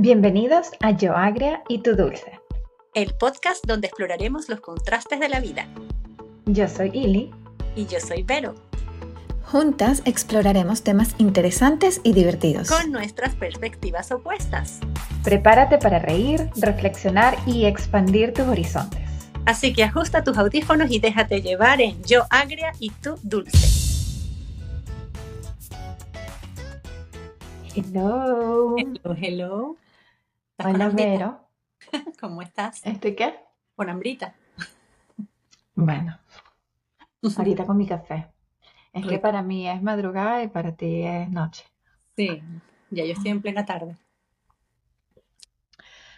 Bienvenidos a Yo Agria y Tu Dulce, el podcast donde exploraremos los contrastes de la vida. Yo soy Ili. Y yo soy Vero. Juntas exploraremos temas interesantes y divertidos. Con nuestras perspectivas opuestas. Prepárate para reír, reflexionar y expandir tus horizontes. Así que ajusta tus audífonos y déjate llevar en Yo Agria y Tu Dulce. Hello. Hello, hello. Hola, Vero. ¿Cómo estás? ¿Estoy qué? Con hambrita. Bueno, ahorita con mi café. Es que para mí es madrugada y para ti es noche. Sí, ya yo estoy en plena tarde.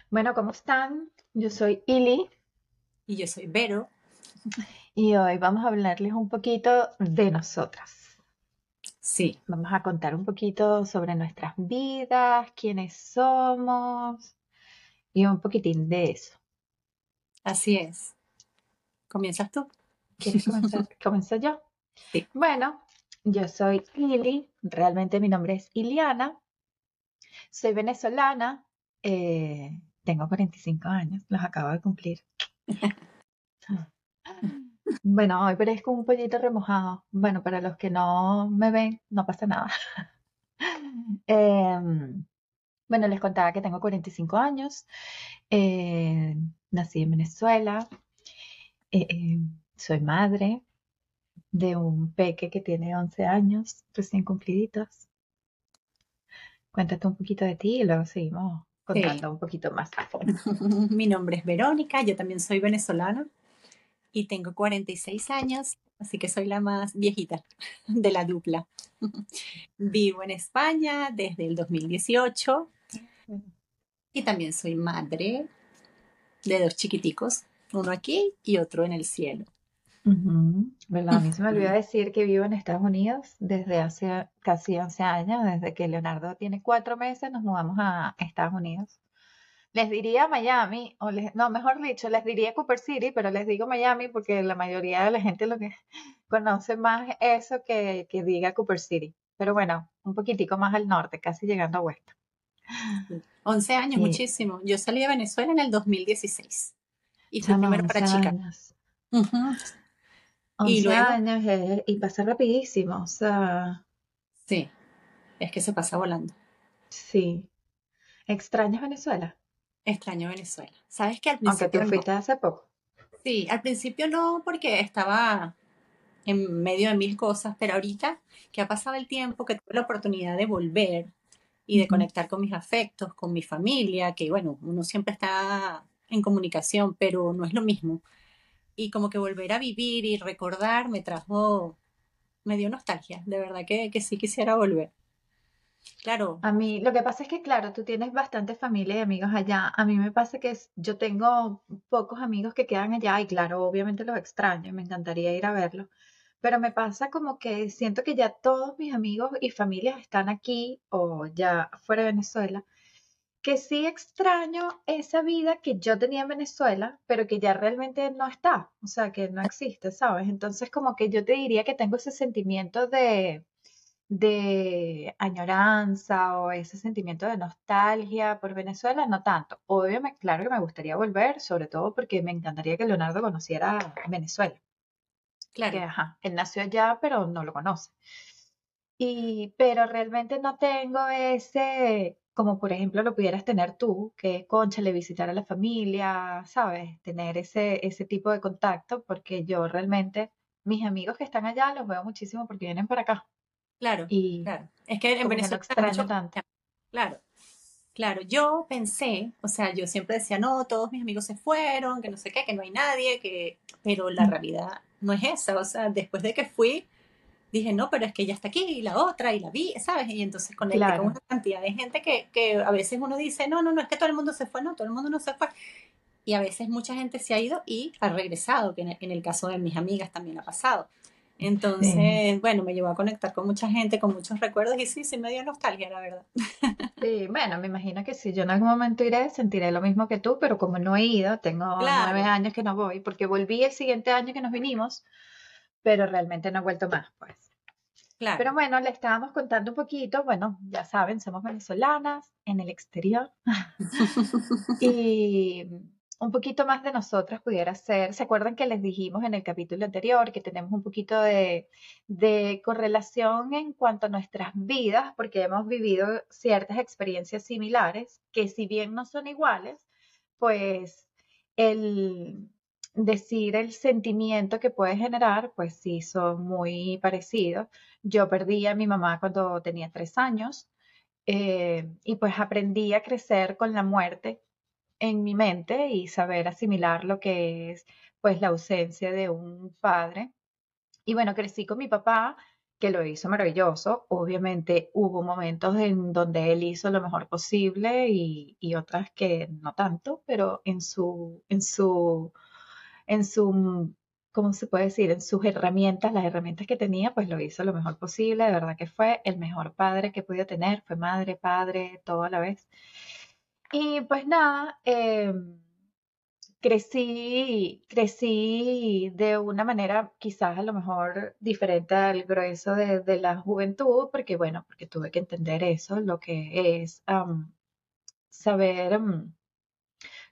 Bueno, ¿cómo están? Yo soy Ili. Y yo soy Vero. Y hoy vamos a hablarles un poquito de nosotras. Sí. Vamos a contar un poquito sobre nuestras vidas, quiénes somos y un poquitín de eso. Así es. ¿Comienzas tú? ¿Quieres comenzar? ¿Comienzo yo? Sí. Bueno, yo soy Ili, realmente mi nombre es Iliana, soy venezolana, eh, tengo 45 años, los acabo de cumplir. Bueno, hoy parezco un pollito remojado. Bueno, para los que no me ven, no pasa nada. Em, bueno, les contaba que tengo 45 años, eh, nací en Venezuela, eh, eh, soy madre de un peque que tiene 11 años, recién cumpliditos. Cuéntate un poquito de ti y luego seguimos contando un poquito más a fondo. Mi nombre es Verónica, yo también soy venezolana y tengo 46 años, así que soy la más viejita de la dupla. Vivo en España desde el 2018 y también soy madre de dos chiquiticos, uno aquí y otro en el cielo. ¿Verdad? A mí se me olvidó decir que vivo en Estados Unidos desde hace casi 11 años, desde que Leonardo tiene cuatro meses, nos mudamos a Estados Unidos. Les diría Miami, o no, mejor dicho, les diría Cooper City, pero les digo Miami porque la mayoría de la gente lo que conoce más eso que, que diga Cooper City. Pero bueno, un poquitico más al norte, casi llegando a West. 11 años, muchísimo. Yo salí de Venezuela en el 2016. Y fui primero para chicas. 11 años y pasa rapidísimo, o sea. Sí, es que se pasa volando. Sí. ¿Extrañas Venezuela? Extraño Venezuela. ¿Sabes que al principio Aunque tú fuiste hace poco. Sí, al principio no, porque estaba en medio de mil cosas, pero ahorita que ha pasado el tiempo, que tuve la oportunidad de volver y de conectar con mis afectos, con mi familia, que bueno, uno siempre está en comunicación, pero no es lo mismo y como que volver a vivir y recordar me trajo, me dio nostalgia, de verdad que, que sí quisiera volver. Claro. A mí, lo que pasa es que, claro, tú tienes bastante familia y amigos allá. A mí me pasa que yo tengo pocos amigos que quedan allá y, claro, obviamente los extraño, me encantaría ir a verlos. Pero me pasa como que siento que ya todos mis amigos y familias están aquí o ya fuera de Venezuela que sí extraño esa vida que yo tenía en Venezuela, pero que ya realmente no está, o sea, que no existe, ¿sabes? Entonces como que yo te diría que tengo ese sentimiento de, de añoranza o ese sentimiento de nostalgia por Venezuela, no tanto. Obviamente, claro que me gustaría volver, sobre todo porque me encantaría que Leonardo conociera Venezuela. Claro. Que, ajá, él nació allá, pero no lo conoce. Y, pero realmente no tengo ese, como por ejemplo lo pudieras tener tú, que conchale, visitar a la familia, ¿sabes? Tener ese, ese tipo de contacto, porque yo realmente, mis amigos que están allá los veo muchísimo porque vienen para acá. Claro, y claro. Es que en Venezuela extraño tanto. Claro, claro. Yo pensé, o sea, yo siempre decía, no, todos mis amigos se fueron, que no sé qué, que no hay nadie, que... Pero la realidad no es esa, o sea, después de que fui, dije, no, pero es que ella está aquí, y la otra, y la vi, ¿sabes? Y entonces conecté con una cantidad de gente que, que, a veces uno dice, no, no, no, es que todo el mundo se fue, no, todo el mundo no se fue. Y a veces mucha gente se ha ido y ha regresado, que en el, caso de mis amigas también ha pasado. Entonces, bueno, me llevó a conectar con mucha gente, con muchos recuerdos y sí, sí me dio nostalgia, la verdad. Sí, bueno, me imagino que si yo en algún momento iré, sentiré lo mismo que tú, pero como no he ido, tengo nueve años que no voy, porque volví el siguiente año que nos vinimos, pero realmente no he vuelto más, pues. Pero bueno, le estábamos contando un poquito, bueno, ya saben, somos venezolanas en el exterior. y un poquito más de nosotras pudiera ser, ¿se acuerdan que les dijimos en el capítulo anterior que tenemos un poquito de, de correlación en cuanto a nuestras vidas, porque hemos vivido ciertas experiencias similares, que si bien no son iguales, pues el decir el sentimiento que puede generar, pues sí, son muy parecidos. Yo perdí a mi mamá cuando tenía tres años eh, y pues aprendí a crecer con la muerte en mi mente y saber asimilar lo que es pues la ausencia de un padre. Y bueno, crecí con mi papá, que lo hizo maravilloso. Obviamente hubo momentos en donde él hizo lo mejor posible y, otras que no tanto, pero en su, en su, en su, ¿cómo se puede decir? En sus herramientas, las herramientas que tenía, pues lo hizo lo mejor posible. De verdad que fue el mejor padre que pude tener. Fue madre, padre, todo a la vez. Y pues nada, em, crecí, crecí de una manera quizás a lo mejor diferente al grueso de, la juventud, porque bueno, porque tuve que entender eso, lo que es saber,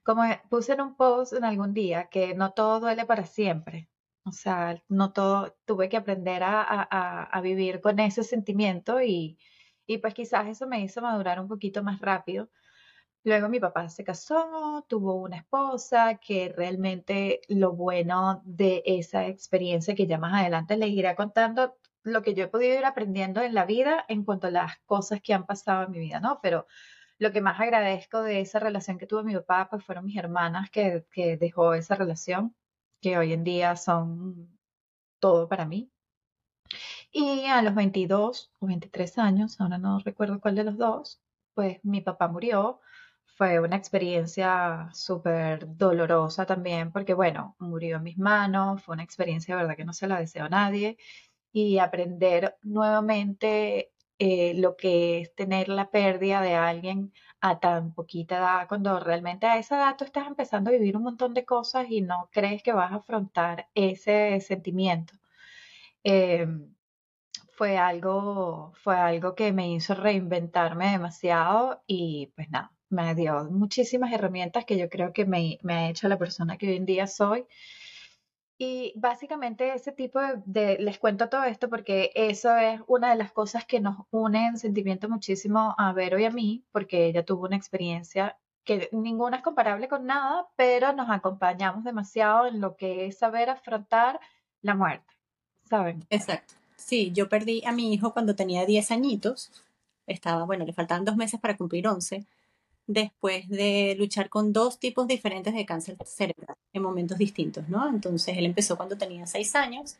como puse en un post en algún día, que no todo duele para siempre. O sea, no todo, tuve que aprender a, a vivir con ese sentimiento y, y pues quizás eso me hizo madurar un poquito más rápido Luego mi papá se casó, tuvo una esposa, que realmente lo bueno de esa experiencia que ya más adelante les iré contando lo que yo he podido ir aprendiendo en la vida en cuanto a las cosas que han pasado en mi vida, ¿no? Pero lo que más agradezco de esa relación que tuvo mi papá, pues fueron mis hermanas que, que dejó esa relación, que hoy en día son todo para mí. Y a los 22 o 23 años, ahora no recuerdo cuál de los dos, pues mi papá murió fue una experiencia súper dolorosa también, porque bueno, murió en mis manos, fue una experiencia de verdad que no se la deseo a nadie, y aprender nuevamente eh, lo que es tener la pérdida de alguien a tan poquita edad, cuando realmente a esa edad tú estás empezando a vivir un montón de cosas y no crees que vas a afrontar ese sentimiento. Em, fue algo, fue algo que me hizo reinventarme demasiado y pues nada, me dio muchísimas herramientas que yo creo que me, ha hecho la persona que hoy en día soy. Y básicamente ese tipo de, les cuento todo esto porque eso es una de las cosas que nos une en sentimiento muchísimo a Vero y a mí, porque ella tuvo una experiencia que ninguna es comparable con nada, pero nos acompañamos demasiado en lo que es saber afrontar la muerte, ¿saben? Exacto. Sí, yo perdí a mi hijo cuando tenía 10 añitos. Estaba, bueno, le faltaban dos meses para cumplir 11 después de luchar con dos tipos diferentes de cáncer cerebral en momentos distintos, ¿no? Entonces él empezó cuando tenía seis años,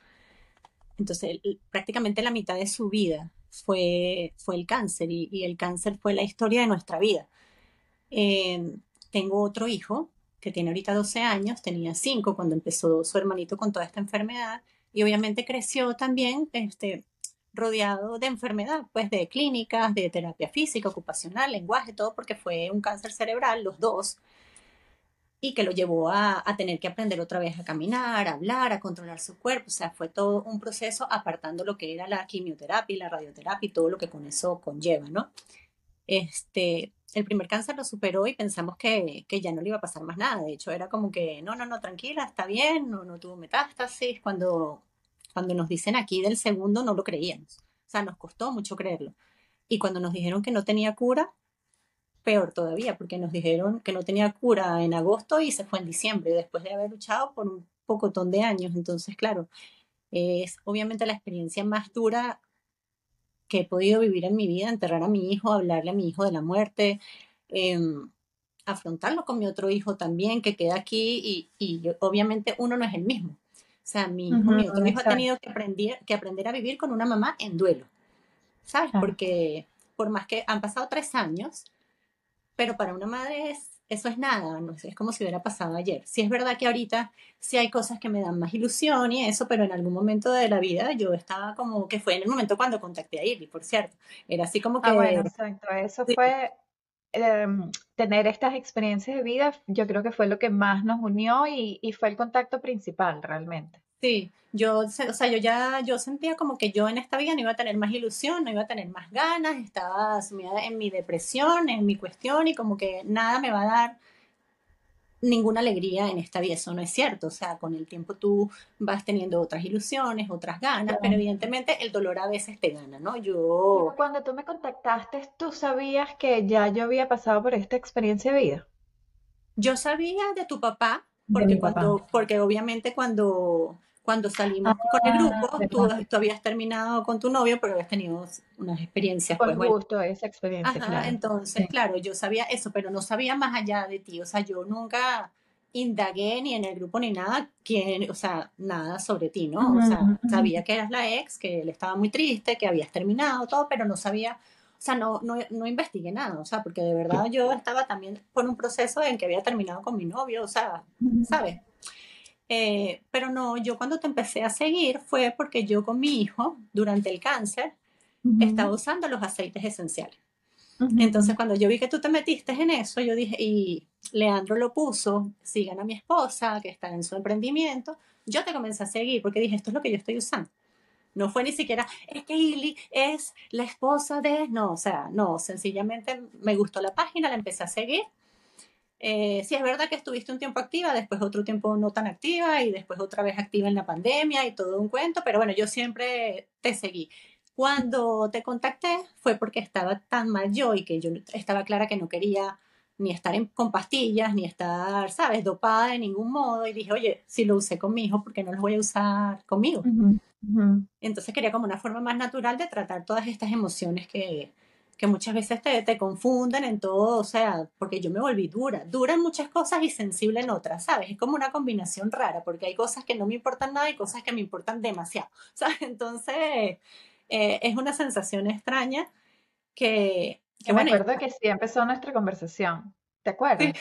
entonces prácticamente la mitad de su vida fue, fue el cáncer y, el cáncer fue la historia de nuestra vida. Em, tengo otro hijo que tiene ahorita 12 años, tenía 5 cuando empezó su hermanito con toda esta enfermedad y obviamente creció también este, rodeado de enfermedad, pues de clínicas, de terapia física, ocupacional, lenguaje, todo porque fue un cáncer cerebral, los dos, y que lo llevó a, tener que aprender otra vez a caminar, a hablar, a controlar su cuerpo, o sea, fue todo un proceso apartando lo que era la quimioterapia, la radioterapia y todo lo que con eso conlleva, ¿no? Este, el primer cáncer lo superó y pensamos que, que, ya no le iba a pasar más nada. De hecho, era como que, no, no, no, tranquila, está bien, no, no tuvo metástasis. Cuando cuando nos dicen aquí del segundo, no lo creíamos. O sea, nos costó mucho creerlo. Y cuando nos dijeron que no tenía cura, peor todavía, porque nos dijeron que no tenía cura en agosto y se fue en diciembre, después de haber luchado por un pocotón de años. Entonces, claro, es obviamente la experiencia más dura que he podido vivir en mi vida, enterrar a mi hijo, hablarle a mi hijo de la muerte, em, afrontarlo con mi otro hijo también, que queda aquí y, y obviamente uno no es el mismo. O sea, mi hijo, mi otro hijo ha tenido que aprender, que aprender a vivir con una mamá en duelo, ¿sabes? Porque por más que han pasado tres años, pero para una madre es, eso es nada, no es como si hubiera pasado ayer. Sí es verdad que ahorita sí hay cosas que me dan más ilusión y eso, pero en algún momento de la vida yo estaba como que fue en el momento cuando contacté a Irly, por cierto. Era así como ah, que... Ah, bueno, exacto. Eso fue em, tener estas experiencias de vida, yo creo que fue lo que más nos unió y, y fue el contacto principal realmente. Sí, yo, o sea, yo ya, yo sentía como que yo en esta vida no iba a tener más ilusión, no iba a tener más ganas, estaba sumida en mi depresión, en mi cuestión y como que nada me va a dar ninguna alegría en esta vida, eso no es cierto, o sea, con el tiempo tú vas teniendo otras ilusiones, otras ganas, pero evidentemente el dolor a veces te gana, ¿no? Yo... Cuando tú me contactaste, ¿tú sabías que ya yo había pasado por esta experiencia de vida? Yo sabía de tu papá, porque, cuando, porque obviamente cuando cuando salimos con el grupo, ah, tú, habías terminado con tu novio, pero habías tenido unas experiencias. Por pues, gusto esa experiencia, claro. Entonces, claro, yo sabía eso, pero no sabía más allá de ti. O sea, yo nunca indagué ni en el grupo ni nada, quién, o sea, nada sobre ti, ¿no? O sea, sabía que eras la ex, que él estaba muy triste, que habías terminado todo, pero no sabía, o sea, no, no, no investigué nada, o sea, porque de verdad yo estaba también por un proceso en que había terminado con mi novio, o sea, ¿sabes? Eh, pero no, yo cuando te empecé a seguir fue porque yo con mi hijo, durante el cáncer, estaba usando los aceites esenciales. Entonces, cuando yo vi que tú te metiste en eso, yo dije, y Leandro lo puso, sigan a mi esposa, que está en su emprendimiento, yo te comencé a seguir porque dije, esto es lo que yo estoy usando. No fue ni siquiera, es que Ili es la esposa de, no, o sea, no, sencillamente me gustó la página, la empecé a seguir eh, sí, es verdad que estuviste un tiempo activa, después otro tiempo no tan activa y después otra vez activa en la pandemia y todo un cuento, pero bueno, yo siempre te seguí. Cuando te contacté fue porque estaba tan mal yo y que yo estaba clara que no quería ni estar con pastillas, ni estar, ¿sabes?, dopada de ningún modo. Y dije, oye, si lo usé con mi hijo, ¿por qué no lo voy a usar conmigo? Entonces quería como una forma más natural de tratar todas estas emociones que, que muchas veces te, te, confunden en todo, o sea, porque yo me volví dura, dura en muchas cosas y sensible en otras, ¿sabes? Es como una combinación rara, porque hay cosas que no me importan nada y cosas que me importan demasiado, ¿sabes? Entonces, eh, es una sensación extraña que... que me acuerdo que sí empezó nuestra conversación, ¿te acuerdas?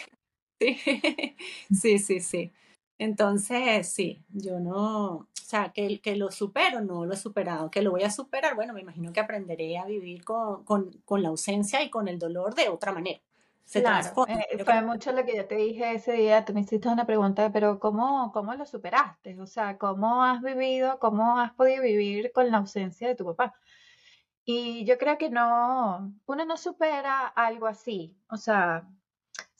sí, sí, sí. sí. Entonces, sí, yo no, o sea, que, que lo supero, no lo he superado. Que lo voy a superar, bueno, me imagino que aprenderé a vivir con, con, con la ausencia y con el dolor de otra manera. Se claro, eh, fue mucho lo que yo te dije ese día, tú me hiciste una pregunta, pero ¿cómo, ¿cómo lo superaste? O sea, ¿cómo has vivido, cómo has podido vivir con la ausencia de tu papá? Y yo creo que no, uno no supera algo así. O sea,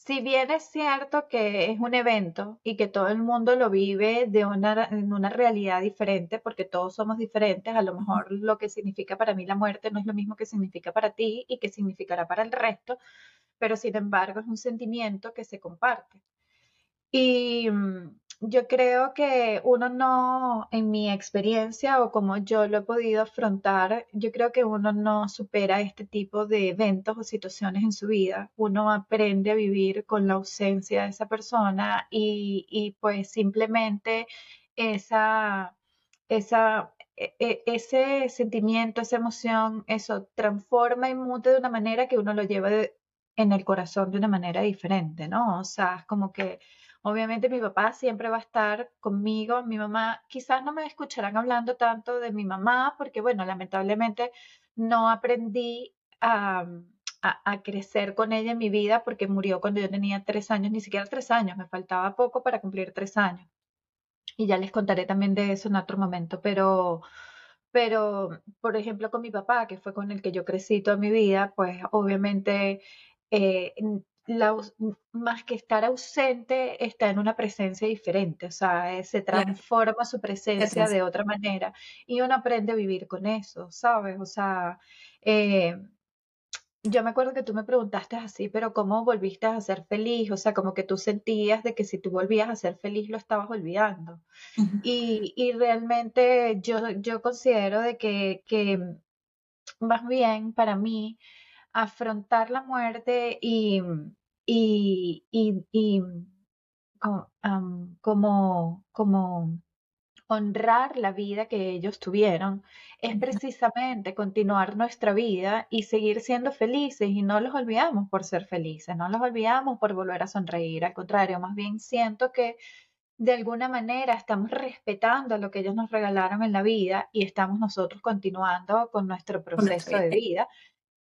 si bien es cierto que es un evento y que todo el mundo lo vive de una, en una realidad diferente, porque todos somos diferentes, a lo mejor lo que significa para mí la muerte no es lo mismo que significa para ti y que significará para el resto, pero sin embargo es un sentimiento que se comparte. Y mm, yo creo que uno no, en mi experiencia o como yo lo he podido afrontar, yo creo que uno no supera este tipo de eventos o situaciones en su vida. Uno aprende a vivir con la ausencia de esa persona y, y pues simplemente esa, esa, e, e, ese sentimiento, esa emoción, eso transforma y mute de una manera que uno lo lleva en el corazón de una manera diferente, ¿no? O sea, es como que Obviamente mi papá siempre va a estar conmigo, mi mamá quizás no me escucharán hablando tanto de mi mamá porque bueno, lamentablemente no aprendí a, crecer con ella en mi vida porque murió cuando yo tenía tres años, ni siquiera tres años, me faltaba poco para cumplir tres años. Y ya les contaré también de eso en otro momento, pero, pero por ejemplo con mi papá, que fue con el que yo crecí toda mi vida, pues obviamente eh, más que estar ausente, está en una presencia diferente, o sea, eh, se transforma su presencia de otra manera y uno aprende a vivir con eso, ¿sabes? O sea, eh, yo me acuerdo que tú me preguntaste así, pero ¿cómo volviste a ser feliz? O sea, como que tú sentías de que si tú volvías a ser feliz lo estabas olvidando. y, y, realmente yo, yo considero de que, que más bien para mí afrontar la muerte y, y, y, como, como honrar la vida que ellos tuvieron es precisamente continuar nuestra vida y seguir siendo felices y no los olvidamos por ser felices, no los olvidamos por volver a sonreír, al contrario, más bien siento que de alguna manera estamos respetando lo que ellos nos regalaron en la vida y estamos nosotros continuando con nuestro proceso de vida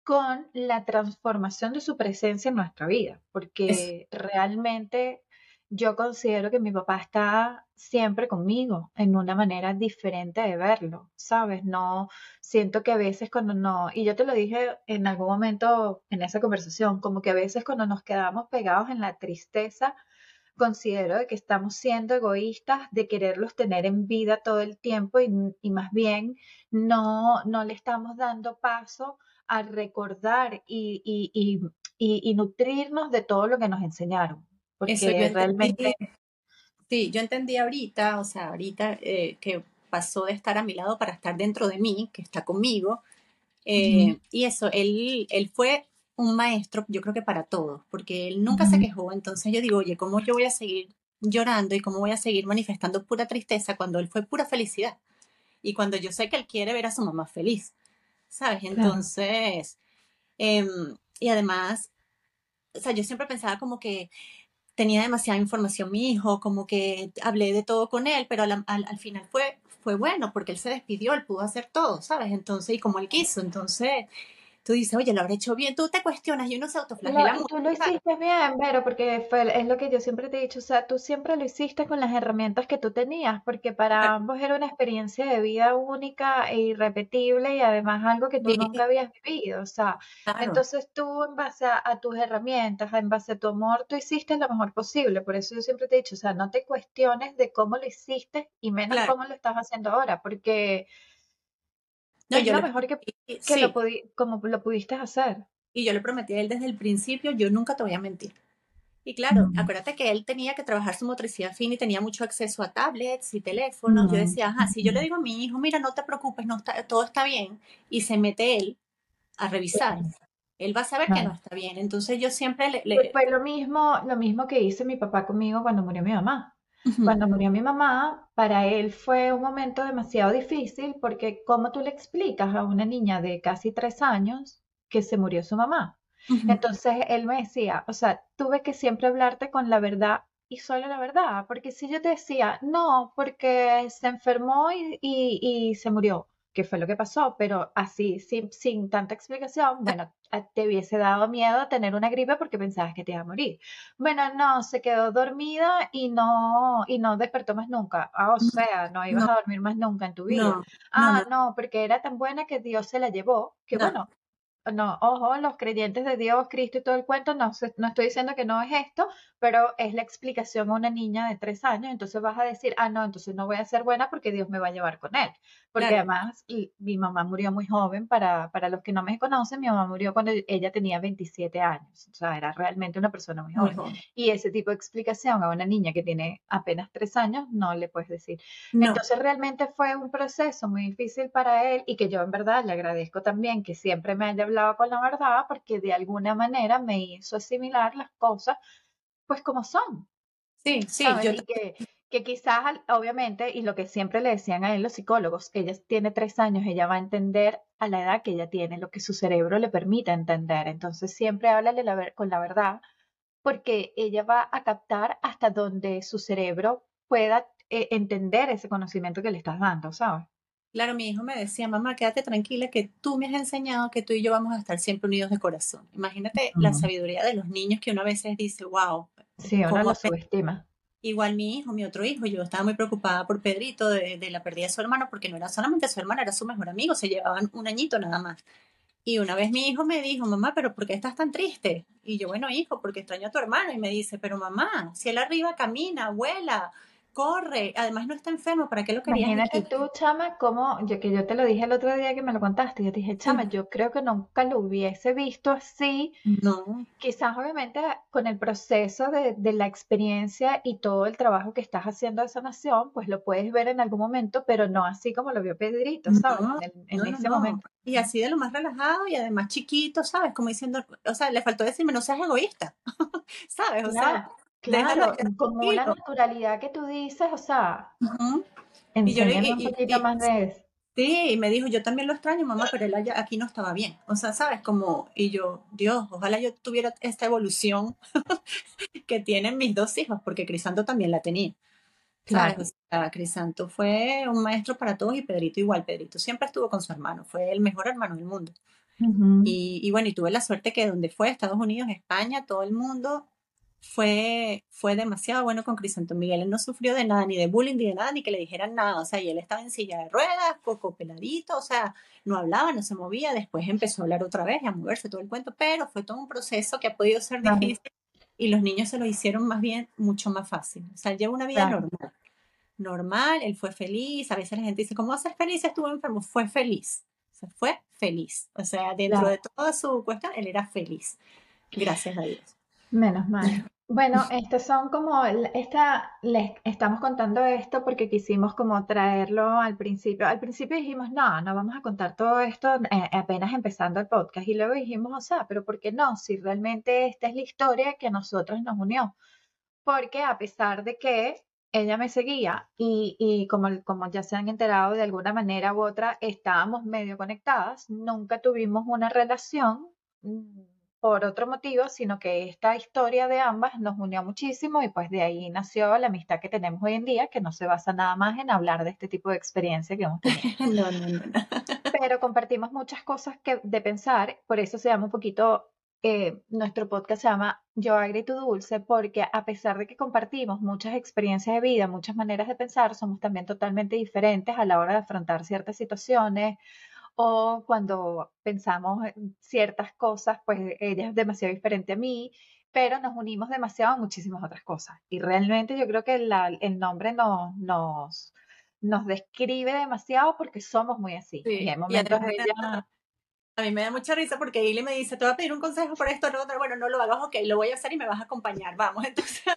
con la transformación de su presencia en nuestra vida, porque realmente yo considero que mi papá está siempre conmigo en una manera diferente de verlo, ¿sabes? No siento que a veces cuando no, y yo te lo dije en algún momento en esa conversación, como que a veces cuando nos quedamos pegados en la tristeza, considero de que estamos siendo egoístas de quererlos tener en vida todo el tiempo y, y más bien no, no le estamos dando paso a recordar y, y, y, y, nutrirnos de todo lo que nos enseñaron. Porque realmente... sí, yo entendí ahorita, o sea, ahorita eh, que pasó de estar a mi lado para estar dentro de mí, que está conmigo. Eh, y eso, él, él fue un maestro, yo creo que para todos, porque él nunca se quejó. Entonces yo digo, oye, ¿cómo yo voy a seguir llorando y cómo voy a seguir manifestando pura tristeza cuando él fue pura felicidad? Y cuando yo sé que él quiere ver a su mamá feliz, ¿sabes? Entonces, em, y además, o sea, yo siempre pensaba como que tenía demasiada información mi hijo, como que hablé de todo con él, pero al, al, final fue, fue bueno porque él se despidió, él pudo hacer todo, ¿sabes? Entonces, y como él quiso, entonces tú dices, oye, lo habré hecho bien, tú te cuestionas y uno se autoflagela no, Tú lo hiciste bien, pero porque fue, es lo que yo siempre te he dicho, o sea, tú siempre lo hiciste con las herramientas que tú tenías, porque para ambos era una experiencia de vida única e irrepetible y además algo que tú nunca habías vivido, o sea, entonces tú en base a, tus herramientas, en base a tu amor, tú hiciste lo mejor posible, por eso yo siempre te he dicho, o sea, no te cuestiones de cómo lo hiciste y menos cómo lo estás haciendo ahora, porque no, yo lo mejor que, que lo como lo pudiste hacer. Y yo le prometí a él desde el principio, yo nunca te voy a mentir. Y claro, acuérdate que él tenía que trabajar su motricidad fina y tenía mucho acceso a tablets y teléfonos. Yo decía, ajá, si yo le digo a mi hijo, mira, no te preocupes, no está, todo está bien, y se mete él a revisar, él va a saber que no está bien. Entonces yo siempre le... le... Fue lo mismo, lo mismo que hizo mi papá conmigo cuando murió mi mamá. Cuando murió mi mamá, para él fue un momento demasiado difícil porque ¿cómo tú le explicas a una niña de casi tres años que se murió su mamá? Entonces él me decía, o sea, tuve que siempre hablarte con la verdad y solo la verdad, porque si yo te decía, no, porque se enfermó y, y se murió, qué fue lo que pasó, pero así, sin, sin tanta explicación, bueno, te hubiese dado miedo tener una gripe porque pensabas que te iba a morir. Bueno, no, se quedó dormida y no, y no despertó más nunca. Ah, o sea, no ibas a dormir más nunca en tu vida. ah, no, porque era tan buena que Dios se la llevó, que bueno, no, ojo, los creyentes de Dios, Cristo y todo el cuento, no, no estoy diciendo que no es esto, pero es la explicación a una niña de tres años, entonces vas a decir, ah, no, entonces no voy a ser buena porque Dios me va a llevar con él. Porque además mi mamá murió muy joven, para, para los que no me conocen, mi mamá murió cuando ella tenía 27 años, o sea, era realmente una persona muy joven. Y ese tipo de explicación a una niña que tiene apenas tres años, no le puedes decir. Entonces realmente fue un proceso muy difícil para él y que yo en verdad le agradezco también que siempre me haya hablado con la verdad porque de alguna manera me hizo asimilar las cosas pues como son. Sí, sí, yo que, que quizás, obviamente, y lo que siempre le decían a él los psicólogos, ella tiene tres años, ella va a entender a la edad que ella tiene, lo que su cerebro le permite entender. Entonces, siempre háblale la, con la verdad, porque ella va a captar hasta donde su cerebro pueda eh, entender ese conocimiento que le estás dando, ¿sabes? Claro, mi hijo me decía, mamá, quédate tranquila que tú me has enseñado que tú y yo vamos a estar siempre unidos de corazón. Imagínate la sabiduría de los niños que uno a veces dice, wow. Sí, uno lo subestima. Igual mi hijo, mi otro hijo, yo estaba muy preocupada por Pedrito de, de, la pérdida de su hermano, porque no era solamente su hermano, era su mejor amigo, se llevaban un añito nada más. Y una vez mi hijo me dijo, mamá, pero ¿por qué estás tan triste? Y yo, bueno, hijo, porque extraño a tu hermano. Y me dice, pero mamá, si él arriba camina, vuela, corre, además no está enfermo, ¿para qué lo querías? Imagínate tú, chama, como yo que yo te lo dije el otro día que me lo contaste, yo te dije, chama, yo creo que nunca lo hubiese visto así. No. Quizás obviamente con el proceso de, de, la experiencia y todo el trabajo que estás haciendo de sanación, pues lo puedes ver en algún momento, pero no así como lo vio Pedrito, ¿sabes? en, ese momento. Y así de lo más relajado y además chiquito, ¿sabes? Como diciendo, o sea, le faltó decirme, no seas egoísta, ¿sabes? O sea, Claro, como una naturalidad que tú dices, o sea, y yo le, un poquito más de eso. Sí, y me dijo, yo también lo extraño, mamá, pero él aquí no estaba bien. O sea, ¿sabes? Como, y yo, Dios, ojalá yo tuviera esta evolución que tienen mis dos hijos, porque Crisanto también la tenía. Claro. Crisanto fue un maestro para todos y Pedrito igual. Pedrito siempre estuvo con su hermano, fue el mejor hermano del mundo. y, y, bueno, y tuve la suerte que donde fue, Estados Unidos, España, todo el mundo fue, fue demasiado bueno con Crisanto Miguel. Él no sufrió de nada, ni de bullying, ni de nada, ni que le dijeran nada. O sea, y él estaba en silla de ruedas, poco peladito, o sea, no hablaba, no se movía. Después empezó a hablar otra vez y a moverse todo el cuento, pero fue todo un proceso que ha podido ser difícil y los niños se lo hicieron más bien mucho más fácil. O sea, lleva una vida normal. Normal, él fue feliz. A veces la gente dice, ¿cómo va a ser feliz? Estuvo enfermo. Fue feliz. O sea, fue feliz. O sea, dentro de toda su cuestión, él era feliz. Gracias a Dios. Menos mal. Bueno, estos son como, esta, les estamos contando esto porque quisimos como traerlo al principio. Al principio dijimos, no, no vamos a contar todo esto eh, apenas empezando el podcast. Y luego dijimos, o sea, pero ¿por qué no? Si realmente esta es la historia que a nosotros nos unió. Porque a pesar de que ella me seguía y, y como, como ya se han enterado de alguna manera u otra, estábamos medio conectadas, nunca tuvimos una relación por otro motivo, sino que esta historia de ambas nos unió muchísimo y pues de ahí nació la amistad que tenemos hoy en día, que no se basa nada más en hablar de este tipo de experiencia que hemos tenido. no, no, no, Pero compartimos muchas cosas que, de pensar, por eso se llama un poquito, eh, nuestro podcast se llama Yo Agri Tu Dulce, porque a pesar de que compartimos muchas experiencias de vida, muchas maneras de pensar, somos también totalmente diferentes a la hora de afrontar ciertas situaciones o cuando pensamos en ciertas cosas, pues ella es demasiado diferente a mí, pero nos unimos demasiado a muchísimas otras cosas. Y realmente yo creo que el nombre nos, nos, nos describe demasiado porque somos muy así. y en momentos ella... A mí me da mucha risa porque Ili me dice, te voy a pedir un consejo por esto, otro. Bueno, no lo hagas, ok, lo voy a hacer y me vas a acompañar. Vamos, entonces...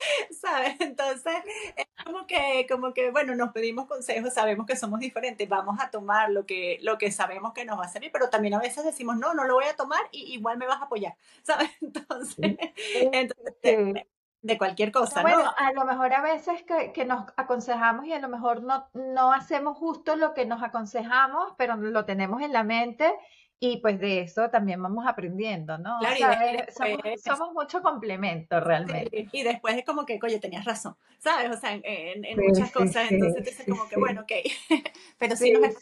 ¿sabes? Entonces, es como que, como que, bueno, nos pedimos consejos, sabemos que somos diferentes, vamos a tomar lo que, lo que sabemos que nos va a servir, pero también a veces decimos, no, no lo voy a tomar y igual me vas a apoyar, ¿sabes? Entonces, entonces de, cualquier cosa, bueno, a lo mejor a veces que, que, nos aconsejamos y a lo mejor no, no hacemos justo lo que nos aconsejamos, pero lo tenemos en la mente y pues de eso también vamos aprendiendo, ¿no? Claro, somos, mucho complemento realmente. y después es como que, oye, tenías razón, ¿sabes? O sea, en, muchas cosas, entonces dices como que, bueno, ok, pero sí, nos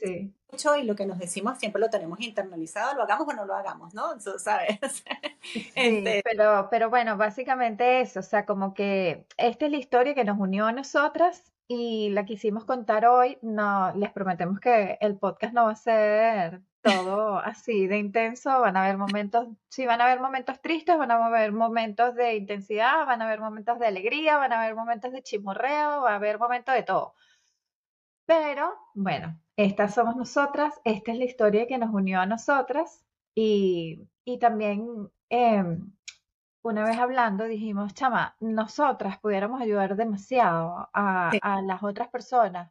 mucho y lo que nos decimos siempre lo tenemos internalizado, lo hagamos o no lo hagamos, ¿no? ¿Sabes? Este pero, pero bueno, básicamente eso, o sea, como que esta es la historia que nos unió a nosotras y la quisimos contar hoy. No, les prometemos que el podcast no va a ser todo así de intenso, van a haber momentos, sí, van a haber momentos tristes, van a haber momentos de intensidad, van a haber momentos de alegría, van a haber momentos de chismorreo, va a haber momentos de todo. Pero bueno, estas somos nosotras, esta es la historia que nos unió a nosotras y, y también em, una vez hablando dijimos, chama, nosotras pudiéramos ayudar demasiado a, a las otras personas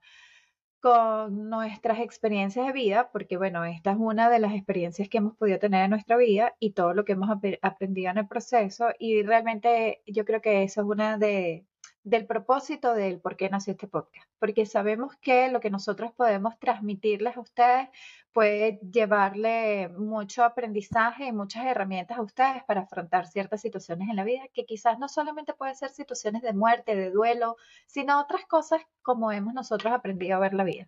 con nuestras experiencias de vida, porque bueno, esta es una de las experiencias que hemos podido tener en nuestra vida y todo lo que hemos aprendido en el proceso y realmente yo creo que eso es una de del propósito del por qué nació este podcast, porque sabemos que lo que nosotros podemos transmitirles a ustedes puede llevarle mucho aprendizaje y muchas herramientas a ustedes para afrontar ciertas situaciones en la vida, que quizás no solamente pueden ser situaciones de muerte, de duelo, sino otras cosas como hemos nosotros aprendido a ver la vida.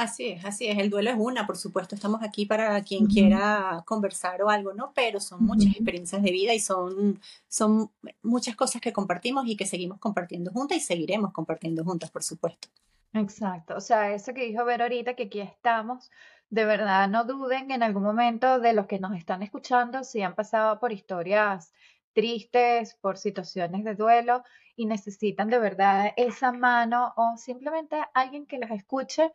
Así es, así es. El duelo es una, por supuesto. Estamos aquí para quien quiera conversar o algo, ¿no? Pero son muchas experiencias de vida y son, son muchas cosas que compartimos y que seguimos compartiendo juntas y seguiremos compartiendo juntas, por supuesto. Exacto. O sea, eso que dijo Ver ahorita, que aquí estamos, de verdad no duden en algún momento de los que nos están escuchando, si han pasado por historias tristes, por situaciones de duelo y necesitan de verdad esa mano o simplemente alguien que los escuche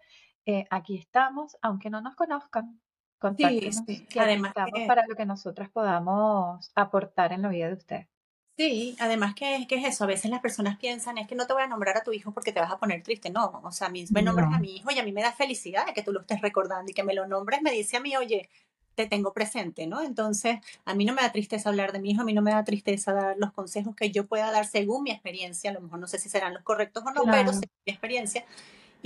eh, aquí estamos, aunque no nos conozcan. Contáctenos, sí, Además estamos para lo que nosotras podamos aportar en la vida de usted. Sí, además que, que, es eso, a veces las personas piensan, es que no te voy a nombrar a tu hijo porque te vas a poner triste, no, o sea, a mí me nombras a mi hijo y a mí me da felicidad de que tú lo estés recordando y que me lo nombres me dice a mí, oye, te tengo presente, ¿no? Entonces, a mí no me da tristeza hablar de mi hijo, a mí no me da tristeza dar los consejos que yo pueda dar según mi experiencia, a lo mejor no sé si serán los correctos o no, pero según mi experiencia,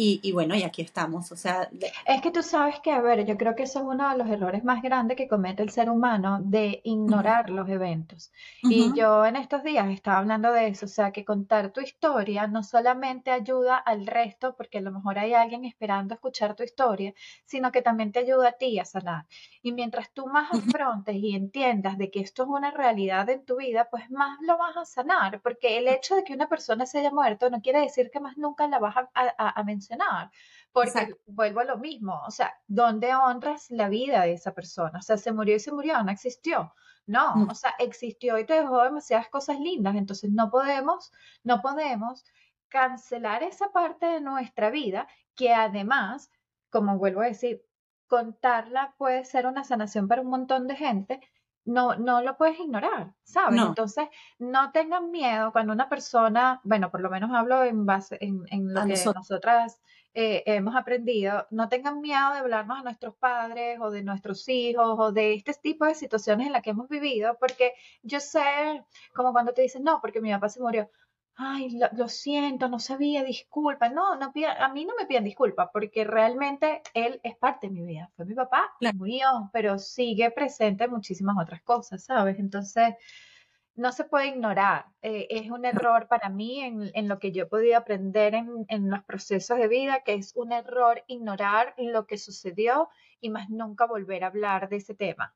y, bueno, y aquí estamos. O sea, es que tú sabes que, a ver, yo creo que eso es uno de los errores más grandes que comete el ser humano de ignorar los eventos. Y yo en estos días estaba hablando de eso, o sea, que contar tu historia no solamente ayuda al resto, porque a lo mejor hay alguien esperando escuchar tu historia, sino que también te ayuda a ti a sanar. Y mientras tú más afrontes y entiendas de que esto es una realidad en tu vida, pues más lo vas a sanar, porque el hecho de que una persona se haya muerto no quiere decir que más nunca la vas a mencionar porque vuelvo a lo mismo, o sea, ¿dónde honras la vida de esa persona? O sea, se murió y se murió, no existió. No, mm. o sea, existió y te dejó demasiadas cosas lindas, entonces no podemos, no podemos cancelar esa parte de nuestra vida que además, como vuelvo a decir, contarla puede ser una sanación para un montón de gente, no, no lo puedes ignorar, ¿sabes? Entonces, no tengan miedo cuando una persona, bueno, por lo menos hablo en base en, en lo que nosotras eh, hemos aprendido, no tengan miedo de hablarnos a nuestros padres o de nuestros hijos o de este tipo de situaciones en las que hemos vivido, porque yo sé, como cuando te dicen, no, porque mi papá se murió, ay, lo, siento, no sabía, disculpa. No, no a mí no me piden disculpas porque realmente él es parte de mi vida. Fue mi papá, murió, pero sigue presente en muchísimas otras cosas, ¿sabes? Entonces, no se puede ignorar. Eh, es un error para mí en, en, lo que yo he podido aprender en, en, los procesos de vida, que es un error ignorar lo que sucedió y más nunca volver a hablar de ese tema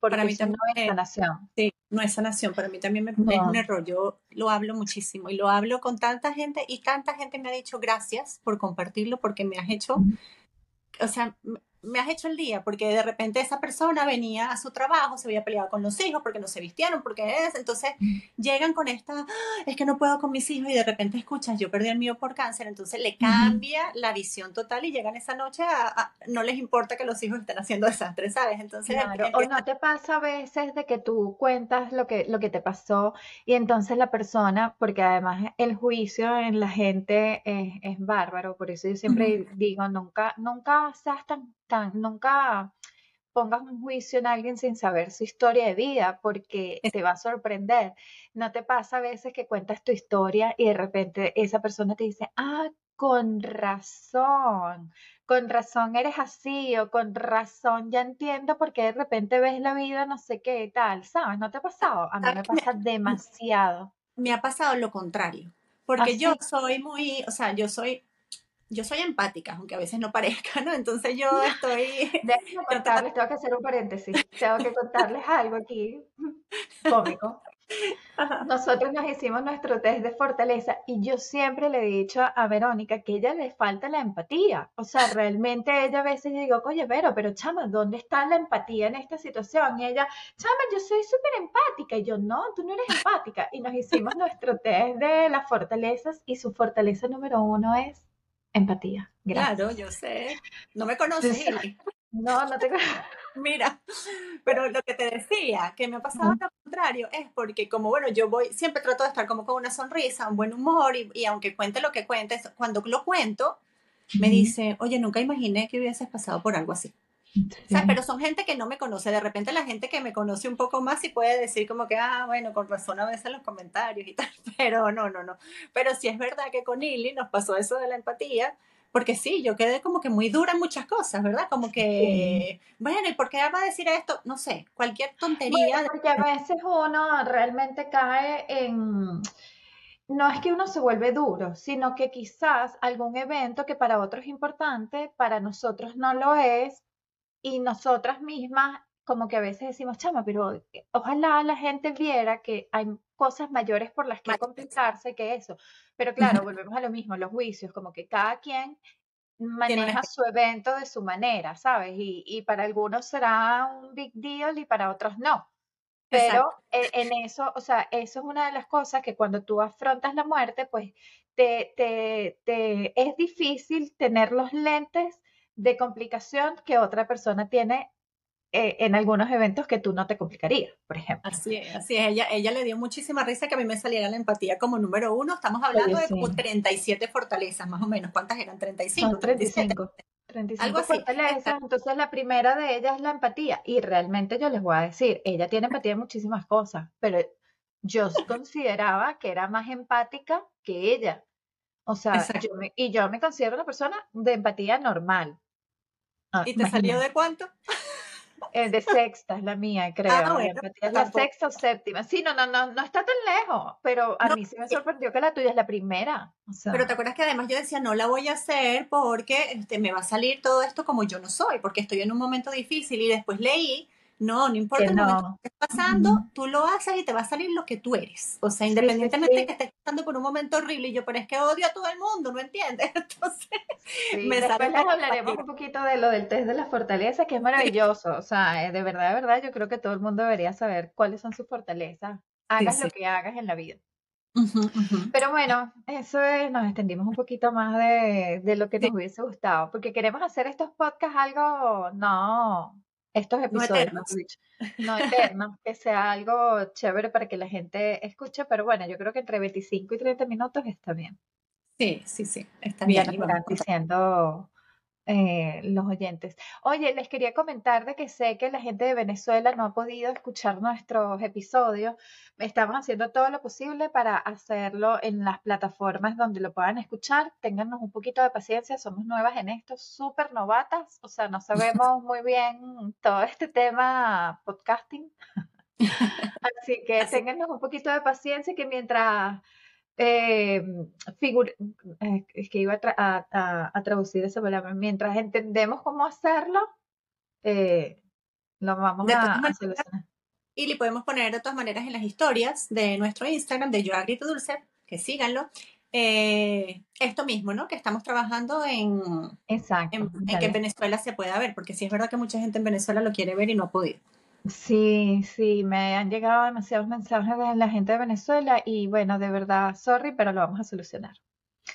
para mí también no es sanación. Sí, no es sanación, para mí también me, es un error. Yo lo hablo muchísimo y lo hablo con tanta gente y tanta gente me ha dicho gracias por compartirlo porque me has hecho, o sea, me has hecho el día, porque de repente esa persona venía a su trabajo, se había peleado con los hijos porque no se vistieron, porque es, entonces llegan con esta, ah, es que no puedo con mis hijos y de repente escuchas, yo perdí el mío por cáncer, entonces le cambia la visión total y llegan esa noche a, no les importa que los hijos estén haciendo desastres, ¿sabes? Entonces, o no te pasa a veces de que tú cuentas lo que, lo que te pasó y entonces la persona, porque además el juicio en la gente es, es bárbaro, por eso yo siempre digo, nunca, nunca seas tan nunca pongas un juicio en alguien sin saber su historia de vida, porque te va a sorprender. ¿No te pasa a veces que cuentas tu historia y de repente esa persona te dice, ah, con razón, con razón eres así o con razón ya entiendo por qué de repente ves la vida no sé qué tal, ¿sabes? ¿No te ha pasado? A mí me pasa demasiado. Me ha pasado lo contrario, porque yo soy muy, o sea, yo soy yo soy empática, aunque a veces no parezca, ¿no? Entonces yo estoy... Déjenme contarles, tengo que hacer un paréntesis, tengo que contarles algo aquí cómico. Nosotros nos hicimos nuestro test de fortaleza y yo siempre le he dicho a Verónica que a ella le falta la empatía. O sea, realmente ella a veces digo, oye, Vero, pero chama, ¿dónde está la empatía en esta situación? Y ella, chama, yo soy súper empática. Y yo, no, tú no eres empática. Y nos hicimos nuestro test de las fortalezas y su fortaleza número uno es empatía. Claro, yo sé. No me conoces. no, no te Mira, pero lo que te decía, que me ha pasado lo contrario, es porque como, bueno, yo voy, siempre trato de estar como con una sonrisa, un buen humor, y, aunque cuente lo que cuentes, cuando lo cuento, me dice, oye, nunca imaginé que hubieses pasado por algo así. O sea, pero son gente que no me conoce. De repente la gente que me conoce un poco más y puede decir como que, ah, bueno, con razón a veces los comentarios y tal. Pero no, no, no. Pero sí es verdad que con Ili nos pasó eso de la empatía. Porque sí, yo quedé como que muy dura en muchas cosas, ¿verdad? Como que, bueno, ¿y por qué va a decir esto? No sé, cualquier tontería. porque a veces uno realmente cae en no es que uno se vuelve duro, sino que quizás algún evento que para otros es importante, para nosotros no lo es, y nosotras mismas como que a veces decimos, chama, pero eh, ojalá la gente viera que hay cosas mayores por las que compensarse que eso. Pero claro, volvemos a lo mismo, los juicios, como que cada quien maneja su evento de su manera, ¿sabes? Y, y para algunos será un big deal y para otros no. Pero en, eso, o sea, eso es una de las cosas que cuando tú afrontas la muerte, pues te, te, te es difícil tener los lentes de complicación que otra persona tiene eh, en algunos eventos que tú no te complicarías, por ejemplo. Así es, así es. Ella, ella le dio muchísima risa que a mí me saliera la empatía como número uno. Estamos hablando de como 37 fortalezas, más o menos. ¿Cuántas eran? 35. Son 35. 35 fortalezas. Entonces la primera de ellas es la empatía. Y realmente yo les voy a decir, ella tiene empatía en muchísimas cosas, pero yo consideraba que era más empática que ella. O sea, yo me, y yo me considero una persona de empatía normal. Ah, ¿Y te salió de cuánto? Eh, de sexta es la mía, creo. Ah, es la sexta o séptima. Sí, no, no, no, no está tan lejos, pero a mí sí me sorprendió que la tuya es la primera. Pero te acuerdas que además yo decía, no la voy a hacer porque este, me va a salir todo esto como yo no soy, porque estoy en un momento difícil y después leí no, no importa lo que esté pasando, tú lo haces y te va a salir lo que tú eres. O sea, independientemente de que estés pasando por un momento horrible y yo, pero es que odio a todo el mundo, ¿no entiendes? Entonces, me después les hablaremos un poquito de lo del test de la fortaleza, que es maravilloso. O sea, eh, de verdad, de verdad, yo creo que todo el mundo debería saber cuáles son sus fortalezas. Hagas lo que hagas en la vida. Pero bueno, eso es, nos extendimos un poquito más de, de lo que nos hubiese gustado, porque queremos hacer estos podcasts algo, no, estos episodios, no eternos, que sea algo chévere para que la gente escuche, pero bueno, yo creo que entre 25 y 30 minutos está bien. Sí, sí, sí, está bien. Ya diciendo eh, los oyentes. Oye, les quería comentar de que sé que la gente de Venezuela no ha podido escuchar nuestros episodios. Estamos haciendo todo lo posible para hacerlo en las plataformas donde lo puedan escuchar. Téngannos un poquito de paciencia, somos nuevas en esto, súper novatas, o sea, no sabemos muy bien todo este tema podcasting. Así que téngannos un poquito de paciencia que mientras eh, eh, es que iba a, traducir esa palabra, mientras entendemos cómo hacerlo, eh, lo vamos a, solucionar. Y le podemos poner de todas maneras en las historias de nuestro Instagram de Yo Agrito Dulce, que síganlo. Eh, esto mismo, ¿no? Que estamos trabajando en, Exacto, en, que en Venezuela se pueda ver, porque sí es verdad que mucha gente en Venezuela lo quiere ver y no ha podido. Sí, sí, me han llegado demasiados mensajes de la gente de Venezuela y bueno, de verdad, sorry, pero lo vamos a solucionar.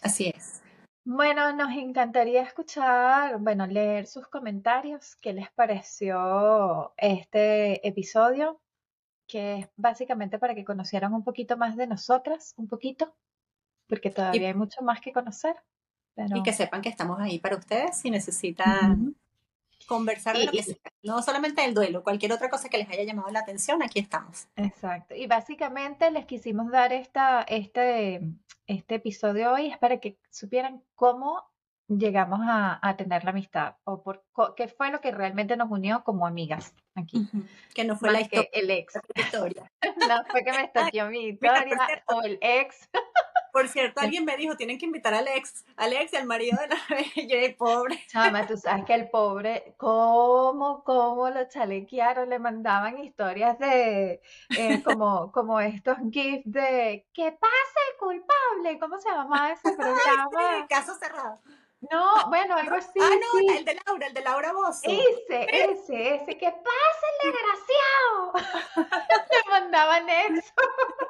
Así es. Bueno, nos encantaría escuchar, bueno, leer sus comentarios, qué les pareció este episodio, que es básicamente para que conocieran un poquito más de nosotras, un poquito, porque todavía hay mucho más que conocer. Y que sepan que estamos ahí para ustedes si necesitan conversar de lo que sea. No solamente el duelo, cualquier otra cosa que les haya llamado la atención, aquí estamos. Exacto. Y básicamente les quisimos dar esta, este, este episodio hoy es para que supieran cómo llegamos a, tener la amistad o por qué fue lo que realmente nos unió como amigas aquí. Que no fue la historia. el ex. historia. no fue que me estació mi historia o el ex. Por cierto, alguien me dijo, tienen que invitar a Alex, Alex y al marido de la el pobre. Chama, tú sabes que el pobre, cómo, cómo lo chalequearon, le mandaban historias de, eh, como, como estos gifs de, ¿qué pasa el culpable? ¿Cómo se llama ese programa? caso cerrado. No, bueno, algo así. Ah, no, el de Laura, el de Laura Bozo. Ese, ese, ese, ¿qué pasa el desgraciado? Le mandaban eso.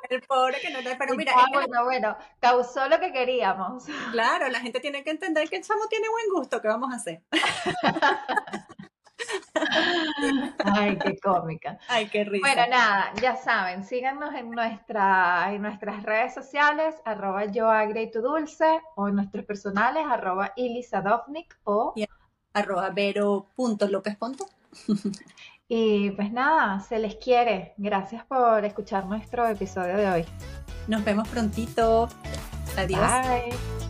El pobre que no te... Pero mira... Ah, bueno, bueno, causó lo que queríamos. Claro, la gente tiene que entender que el chamo tiene buen gusto, ¿qué vamos a hacer? Ay, qué cómica. Ay, qué risa. Bueno, nada, ya saben, síganos en, nuestra, en nuestras redes sociales, arroba yo tu dulce, o en nuestros personales, arroba ilisadovnik o arroba vero.lopez. y pues nada, se les quiere. Gracias por escuchar nuestro episodio de hoy. Nos vemos prontito. Adiós. Bye.